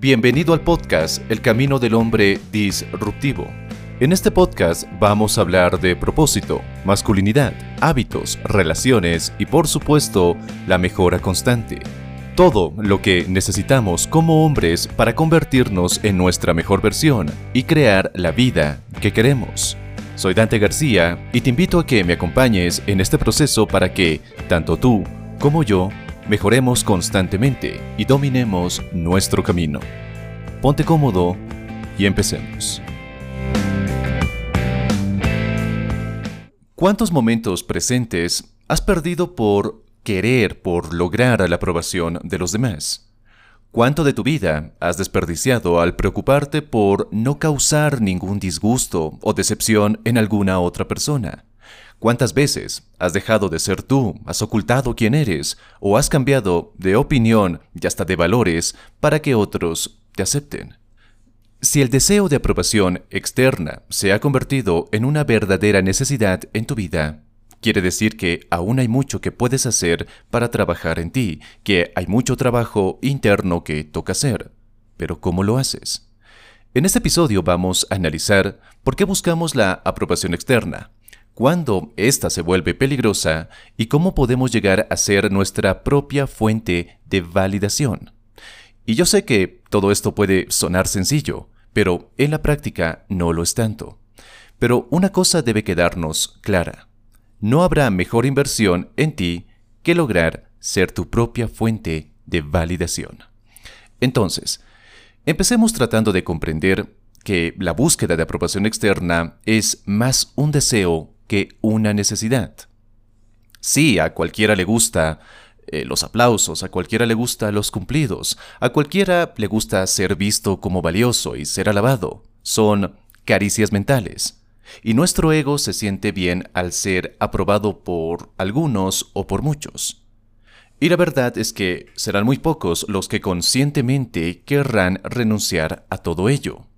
Bienvenido al podcast El Camino del Hombre Disruptivo. En este podcast vamos a hablar de propósito, masculinidad, hábitos, relaciones y por supuesto la mejora constante. Todo lo que necesitamos como hombres para convertirnos en nuestra mejor versión y crear la vida que queremos. Soy Dante García y te invito a que me acompañes en este proceso para que, tanto tú como yo, mejoremos constantemente y dominemos nuestro camino. Ponte cómodo y empecemos. ¿Cuántos momentos presentes has perdido por querer, por lograr la aprobación de los demás? ¿Cuánto de tu vida has desperdiciado al preocuparte por no causar ningún disgusto o decepción en alguna otra persona? ¿Cuántas veces has dejado de ser tú, has ocultado quién eres o has cambiado de opinión y hasta de valores para que otros te acepten? Si el deseo de aprobación externa se ha convertido en una verdadera necesidad en tu vida, quiere decir que aún hay mucho que puedes hacer para trabajar en ti, que hay mucho trabajo interno que toca hacer. Pero ¿cómo lo haces? En este episodio vamos a analizar por qué buscamos la aprobación externa, cuándo ésta se vuelve peligrosa y cómo podemos llegar a ser nuestra propia fuente de validación. Y yo sé que todo esto puede sonar sencillo, pero en la práctica no lo es tanto. Pero una cosa debe quedarnos clara. No habrá mejor inversión en ti que lograr ser tu propia fuente de validación. Entonces, empecemos tratando de comprender que la búsqueda de aprobación externa es más un deseo que una necesidad. Sí, a cualquiera le gusta eh, los aplausos, a cualquiera le gusta los cumplidos, a cualquiera le gusta ser visto como valioso y ser alabado. Son caricias mentales. Y nuestro ego se siente bien al ser aprobado por algunos o por muchos. Y la verdad es que serán muy pocos los que conscientemente querrán renunciar a todo ello.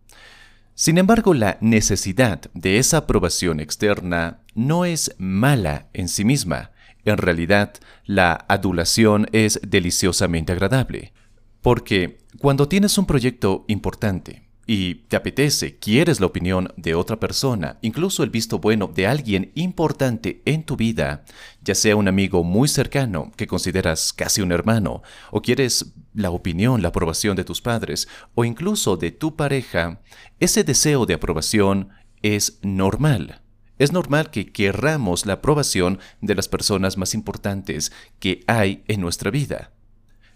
Sin embargo, la necesidad de esa aprobación externa no es mala en sí misma. En realidad, la adulación es deliciosamente agradable. Porque cuando tienes un proyecto importante y te apetece, quieres la opinión de otra persona, incluso el visto bueno de alguien importante en tu vida, ya sea un amigo muy cercano que consideras casi un hermano, o quieres la opinión, la aprobación de tus padres, o incluso de tu pareja, ese deseo de aprobación es normal. Es normal que querramos la aprobación de las personas más importantes que hay en nuestra vida.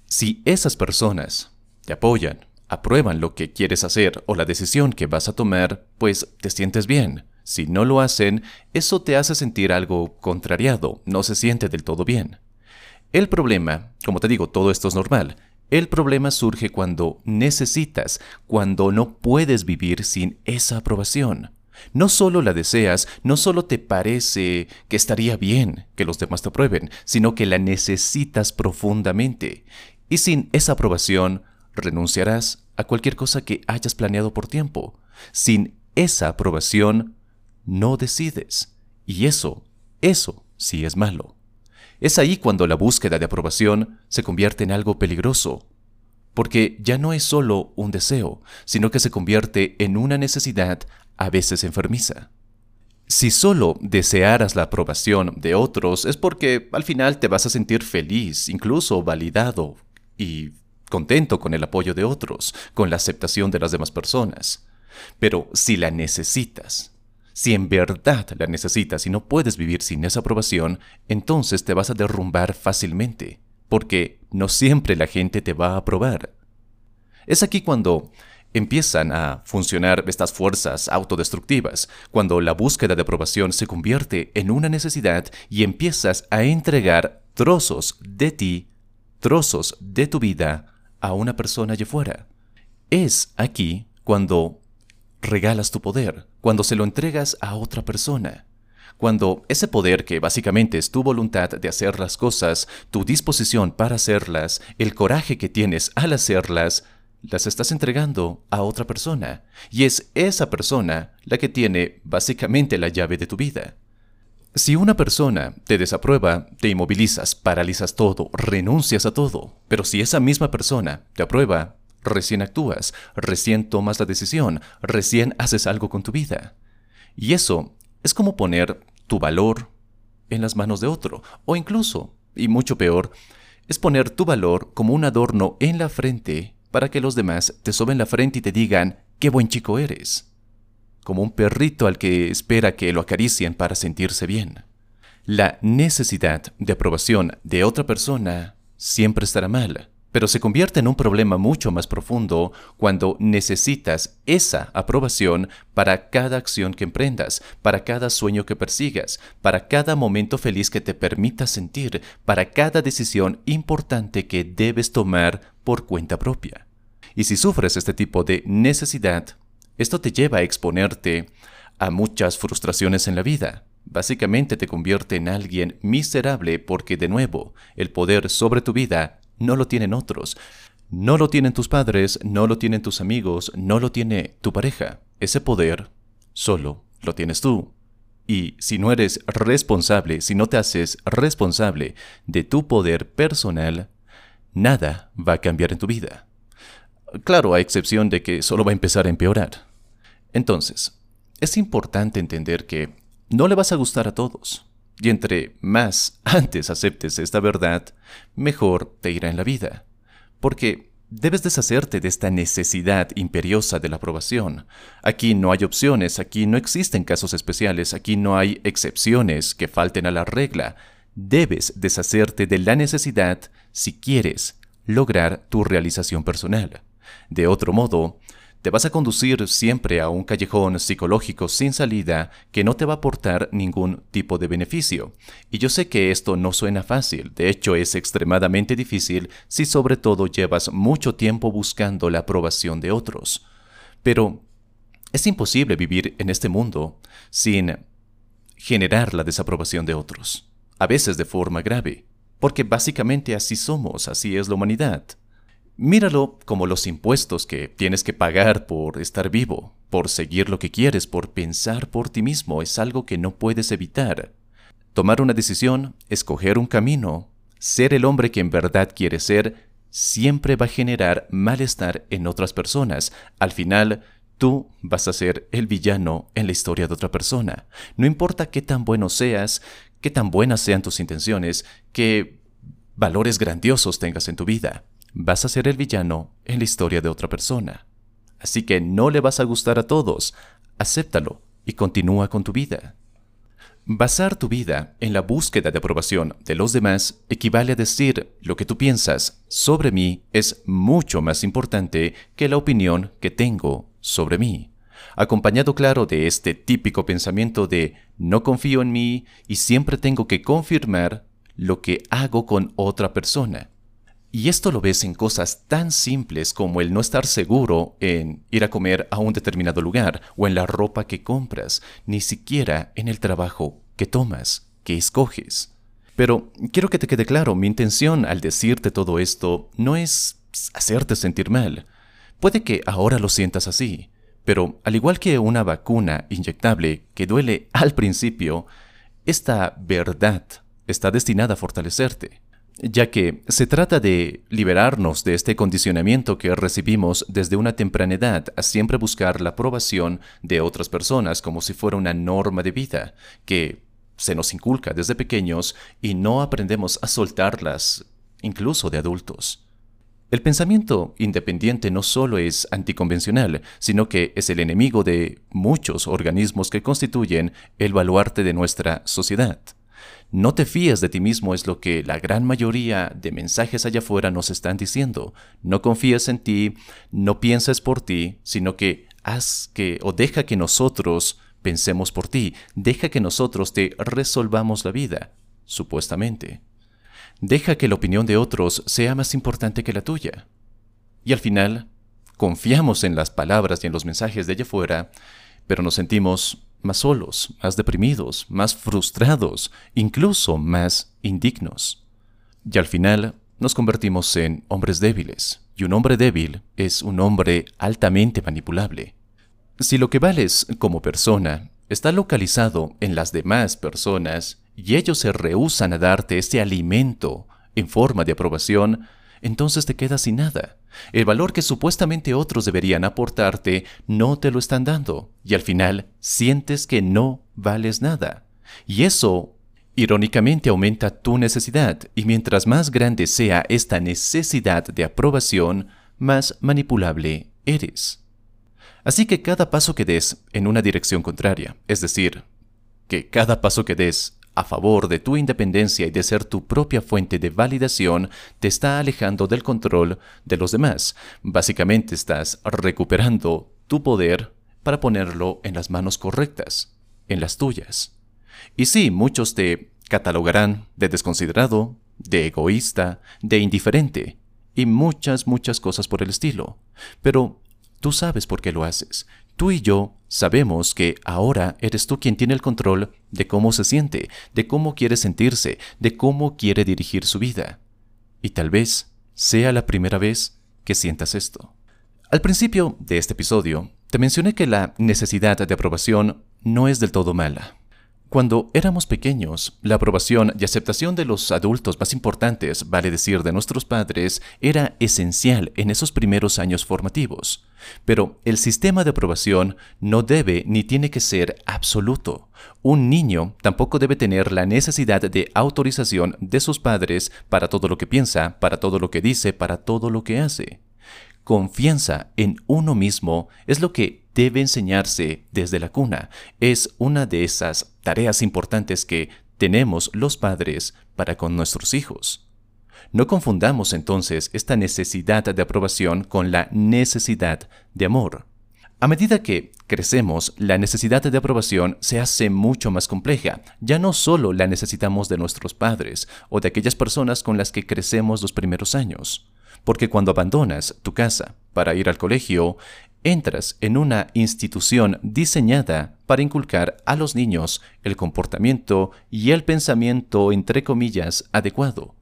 Si esas personas te apoyan, aprueban lo que quieres hacer o la decisión que vas a tomar, pues te sientes bien. Si no lo hacen, eso te hace sentir algo contrariado, no se siente del todo bien. El problema, como te digo, todo esto es normal. El problema surge cuando necesitas, cuando no puedes vivir sin esa aprobación. No solo la deseas, no solo te parece que estaría bien que los demás te aprueben, sino que la necesitas profundamente. Y sin esa aprobación, renunciarás a cualquier cosa que hayas planeado por tiempo. Sin esa aprobación, no decides. Y eso, eso sí es malo. Es ahí cuando la búsqueda de aprobación se convierte en algo peligroso, porque ya no es solo un deseo, sino que se convierte en una necesidad a veces enfermiza. Si solo desearas la aprobación de otros es porque al final te vas a sentir feliz, incluso validado y contento con el apoyo de otros, con la aceptación de las demás personas. Pero si la necesitas, si en verdad la necesitas y no puedes vivir sin esa aprobación, entonces te vas a derrumbar fácilmente, porque no siempre la gente te va a aprobar. Es aquí cuando empiezan a funcionar estas fuerzas autodestructivas, cuando la búsqueda de aprobación se convierte en una necesidad y empiezas a entregar trozos de ti, trozos de tu vida a una persona allá fuera. Es aquí cuando regalas tu poder, cuando se lo entregas a otra persona. Cuando ese poder que básicamente es tu voluntad de hacer las cosas, tu disposición para hacerlas, el coraje que tienes al hacerlas, las estás entregando a otra persona. Y es esa persona la que tiene básicamente la llave de tu vida. Si una persona te desaprueba, te inmovilizas, paralizas todo, renuncias a todo. Pero si esa misma persona te aprueba, recién actúas, recién tomas la decisión, recién haces algo con tu vida. Y eso es como poner tu valor en las manos de otro, o incluso, y mucho peor, es poner tu valor como un adorno en la frente para que los demás te soben la frente y te digan, qué buen chico eres. Como un perrito al que espera que lo acaricien para sentirse bien. La necesidad de aprobación de otra persona siempre estará mal pero se convierte en un problema mucho más profundo cuando necesitas esa aprobación para cada acción que emprendas, para cada sueño que persigas, para cada momento feliz que te permita sentir, para cada decisión importante que debes tomar por cuenta propia. Y si sufres este tipo de necesidad, esto te lleva a exponerte a muchas frustraciones en la vida. Básicamente te convierte en alguien miserable porque, de nuevo, el poder sobre tu vida no lo tienen otros. No lo tienen tus padres, no lo tienen tus amigos, no lo tiene tu pareja. Ese poder solo lo tienes tú. Y si no eres responsable, si no te haces responsable de tu poder personal, nada va a cambiar en tu vida. Claro, a excepción de que solo va a empezar a empeorar. Entonces, es importante entender que no le vas a gustar a todos. Y entre más antes aceptes esta verdad, mejor te irá en la vida. Porque debes deshacerte de esta necesidad imperiosa de la aprobación. Aquí no hay opciones, aquí no existen casos especiales, aquí no hay excepciones que falten a la regla. Debes deshacerte de la necesidad si quieres lograr tu realización personal. De otro modo, te vas a conducir siempre a un callejón psicológico sin salida que no te va a aportar ningún tipo de beneficio. Y yo sé que esto no suena fácil, de hecho es extremadamente difícil si sobre todo llevas mucho tiempo buscando la aprobación de otros. Pero es imposible vivir en este mundo sin generar la desaprobación de otros, a veces de forma grave, porque básicamente así somos, así es la humanidad. Míralo como los impuestos que tienes que pagar por estar vivo, por seguir lo que quieres, por pensar por ti mismo, es algo que no puedes evitar. Tomar una decisión, escoger un camino, ser el hombre que en verdad quieres ser, siempre va a generar malestar en otras personas. Al final, tú vas a ser el villano en la historia de otra persona. No importa qué tan bueno seas, qué tan buenas sean tus intenciones, qué valores grandiosos tengas en tu vida vas a ser el villano en la historia de otra persona. Así que no le vas a gustar a todos, acéptalo y continúa con tu vida. Basar tu vida en la búsqueda de aprobación de los demás equivale a decir lo que tú piensas sobre mí es mucho más importante que la opinión que tengo sobre mí. Acompañado claro de este típico pensamiento de no confío en mí y siempre tengo que confirmar lo que hago con otra persona. Y esto lo ves en cosas tan simples como el no estar seguro en ir a comer a un determinado lugar o en la ropa que compras, ni siquiera en el trabajo que tomas, que escoges. Pero quiero que te quede claro, mi intención al decirte todo esto no es hacerte sentir mal. Puede que ahora lo sientas así, pero al igual que una vacuna inyectable que duele al principio, esta verdad está destinada a fortalecerte ya que se trata de liberarnos de este condicionamiento que recibimos desde una temprana edad a siempre buscar la aprobación de otras personas como si fuera una norma de vida, que se nos inculca desde pequeños y no aprendemos a soltarlas, incluso de adultos. El pensamiento independiente no solo es anticonvencional, sino que es el enemigo de muchos organismos que constituyen el baluarte de nuestra sociedad. No te fíes de ti mismo es lo que la gran mayoría de mensajes allá afuera nos están diciendo. No confíes en ti, no pienses por ti, sino que haz que o deja que nosotros pensemos por ti, deja que nosotros te resolvamos la vida, supuestamente. Deja que la opinión de otros sea más importante que la tuya. Y al final, confiamos en las palabras y en los mensajes de allá afuera, pero nos sentimos más solos, más deprimidos, más frustrados, incluso más indignos. Y al final nos convertimos en hombres débiles, y un hombre débil es un hombre altamente manipulable. Si lo que vales como persona está localizado en las demás personas y ellos se rehúsan a darte este alimento en forma de aprobación, entonces te quedas sin nada. El valor que supuestamente otros deberían aportarte no te lo están dando y al final sientes que no vales nada. Y eso, irónicamente, aumenta tu necesidad y mientras más grande sea esta necesidad de aprobación, más manipulable eres. Así que cada paso que des en una dirección contraria, es decir, que cada paso que des a favor de tu independencia y de ser tu propia fuente de validación te está alejando del control de los demás. Básicamente estás recuperando tu poder para ponerlo en las manos correctas, en las tuyas. Y sí, muchos te catalogarán de desconsiderado, de egoísta, de indiferente, y muchas, muchas cosas por el estilo. Pero tú sabes por qué lo haces. Tú y yo sabemos que ahora eres tú quien tiene el control de cómo se siente, de cómo quiere sentirse, de cómo quiere dirigir su vida. Y tal vez sea la primera vez que sientas esto. Al principio de este episodio, te mencioné que la necesidad de aprobación no es del todo mala. Cuando éramos pequeños, la aprobación y aceptación de los adultos más importantes, vale decir de nuestros padres, era esencial en esos primeros años formativos. Pero el sistema de aprobación no debe ni tiene que ser absoluto. Un niño tampoco debe tener la necesidad de autorización de sus padres para todo lo que piensa, para todo lo que dice, para todo lo que hace. Confianza en uno mismo es lo que debe enseñarse desde la cuna. Es una de esas tareas importantes que tenemos los padres para con nuestros hijos. No confundamos entonces esta necesidad de aprobación con la necesidad de amor. A medida que crecemos, la necesidad de aprobación se hace mucho más compleja. Ya no solo la necesitamos de nuestros padres o de aquellas personas con las que crecemos los primeros años porque cuando abandonas tu casa para ir al colegio, entras en una institución diseñada para inculcar a los niños el comportamiento y el pensamiento, entre comillas, adecuado.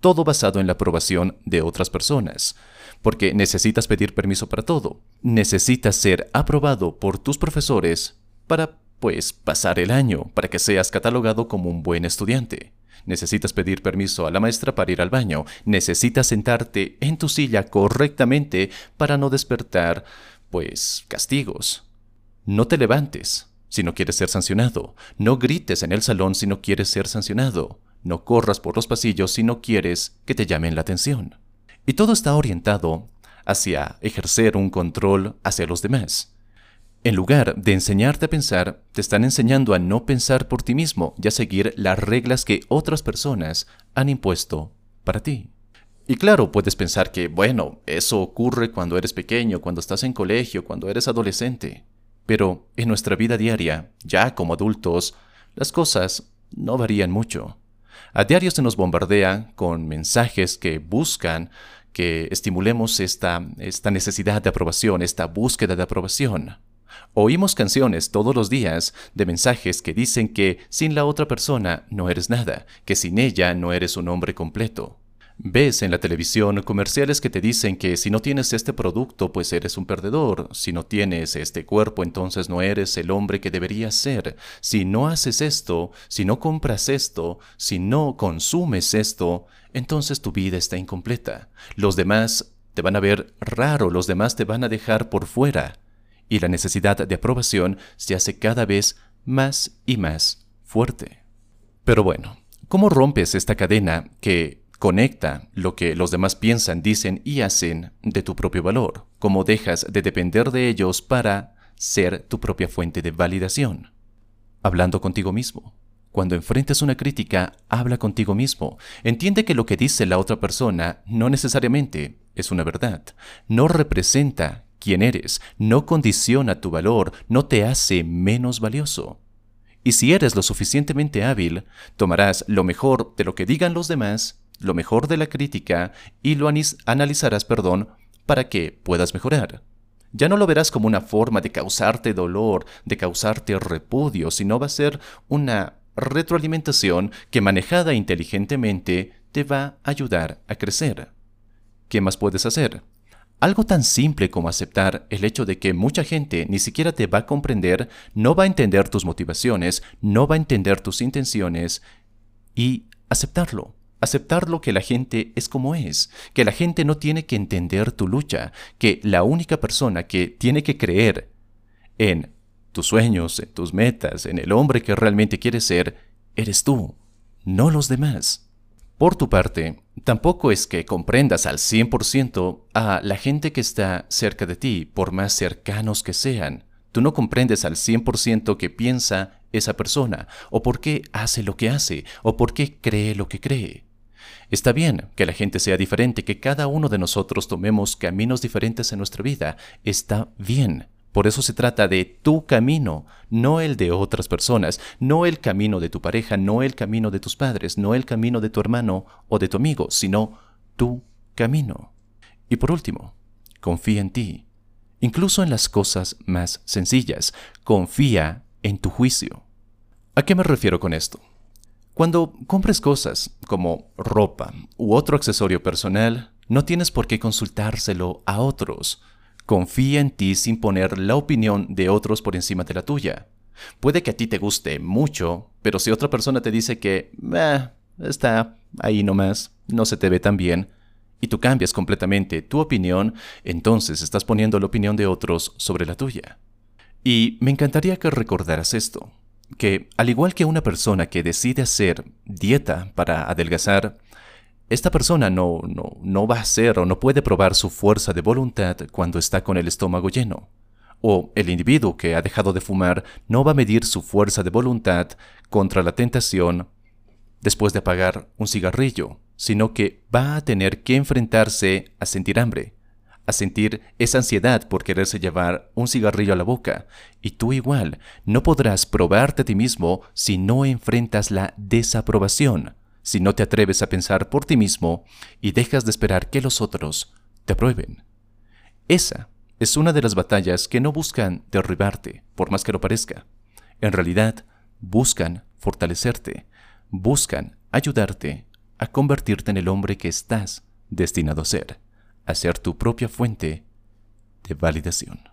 Todo basado en la aprobación de otras personas, porque necesitas pedir permiso para todo. Necesitas ser aprobado por tus profesores para, pues, pasar el año, para que seas catalogado como un buen estudiante. Necesitas pedir permiso a la maestra para ir al baño. Necesitas sentarte en tu silla correctamente para no despertar, pues, castigos. No te levantes si no quieres ser sancionado. No grites en el salón si no quieres ser sancionado. No corras por los pasillos si no quieres que te llamen la atención. Y todo está orientado hacia ejercer un control hacia los demás. En lugar de enseñarte a pensar, te están enseñando a no pensar por ti mismo y a seguir las reglas que otras personas han impuesto para ti. Y claro, puedes pensar que, bueno, eso ocurre cuando eres pequeño, cuando estás en colegio, cuando eres adolescente. Pero en nuestra vida diaria, ya como adultos, las cosas no varían mucho. A diario se nos bombardea con mensajes que buscan que estimulemos esta, esta necesidad de aprobación, esta búsqueda de aprobación. Oímos canciones todos los días de mensajes que dicen que sin la otra persona no eres nada, que sin ella no eres un hombre completo. Ves en la televisión comerciales que te dicen que si no tienes este producto pues eres un perdedor, si no tienes este cuerpo entonces no eres el hombre que deberías ser, si no haces esto, si no compras esto, si no consumes esto, entonces tu vida está incompleta. Los demás te van a ver raro, los demás te van a dejar por fuera y la necesidad de aprobación se hace cada vez más y más fuerte. Pero bueno, ¿cómo rompes esta cadena que conecta lo que los demás piensan, dicen y hacen de tu propio valor? ¿Cómo dejas de depender de ellos para ser tu propia fuente de validación? Hablando contigo mismo. Cuando enfrentes una crítica, habla contigo mismo. Entiende que lo que dice la otra persona no necesariamente es una verdad. No representa quién eres, no condiciona tu valor, no te hace menos valioso. Y si eres lo suficientemente hábil, tomarás lo mejor de lo que digan los demás, lo mejor de la crítica y lo analizarás, perdón, para que puedas mejorar. Ya no lo verás como una forma de causarte dolor, de causarte repudio, sino va a ser una retroalimentación que manejada inteligentemente te va a ayudar a crecer. ¿Qué más puedes hacer? Algo tan simple como aceptar el hecho de que mucha gente ni siquiera te va a comprender, no va a entender tus motivaciones, no va a entender tus intenciones y aceptarlo. Aceptar lo que la gente es como es, que la gente no tiene que entender tu lucha, que la única persona que tiene que creer en tus sueños, en tus metas, en el hombre que realmente quieres ser, eres tú, no los demás. Por tu parte, tampoco es que comprendas al 100% a la gente que está cerca de ti, por más cercanos que sean. Tú no comprendes al 100% qué piensa esa persona, o por qué hace lo que hace, o por qué cree lo que cree. Está bien que la gente sea diferente, que cada uno de nosotros tomemos caminos diferentes en nuestra vida. Está bien. Por eso se trata de tu camino, no el de otras personas, no el camino de tu pareja, no el camino de tus padres, no el camino de tu hermano o de tu amigo, sino tu camino. Y por último, confía en ti, incluso en las cosas más sencillas, confía en tu juicio. ¿A qué me refiero con esto? Cuando compres cosas como ropa u otro accesorio personal, no tienes por qué consultárselo a otros. Confía en ti sin poner la opinión de otros por encima de la tuya. Puede que a ti te guste mucho, pero si otra persona te dice que está ahí nomás, no se te ve tan bien, y tú cambias completamente tu opinión, entonces estás poniendo la opinión de otros sobre la tuya. Y me encantaría que recordaras esto, que al igual que una persona que decide hacer dieta para adelgazar, esta persona no, no, no va a hacer o no puede probar su fuerza de voluntad cuando está con el estómago lleno. O el individuo que ha dejado de fumar no va a medir su fuerza de voluntad contra la tentación después de apagar un cigarrillo, sino que va a tener que enfrentarse a sentir hambre, a sentir esa ansiedad por quererse llevar un cigarrillo a la boca. Y tú igual, no podrás probarte a ti mismo si no enfrentas la desaprobación si no te atreves a pensar por ti mismo y dejas de esperar que los otros te aprueben. Esa es una de las batallas que no buscan derribarte, por más que lo parezca. En realidad, buscan fortalecerte, buscan ayudarte a convertirte en el hombre que estás destinado a ser, a ser tu propia fuente de validación.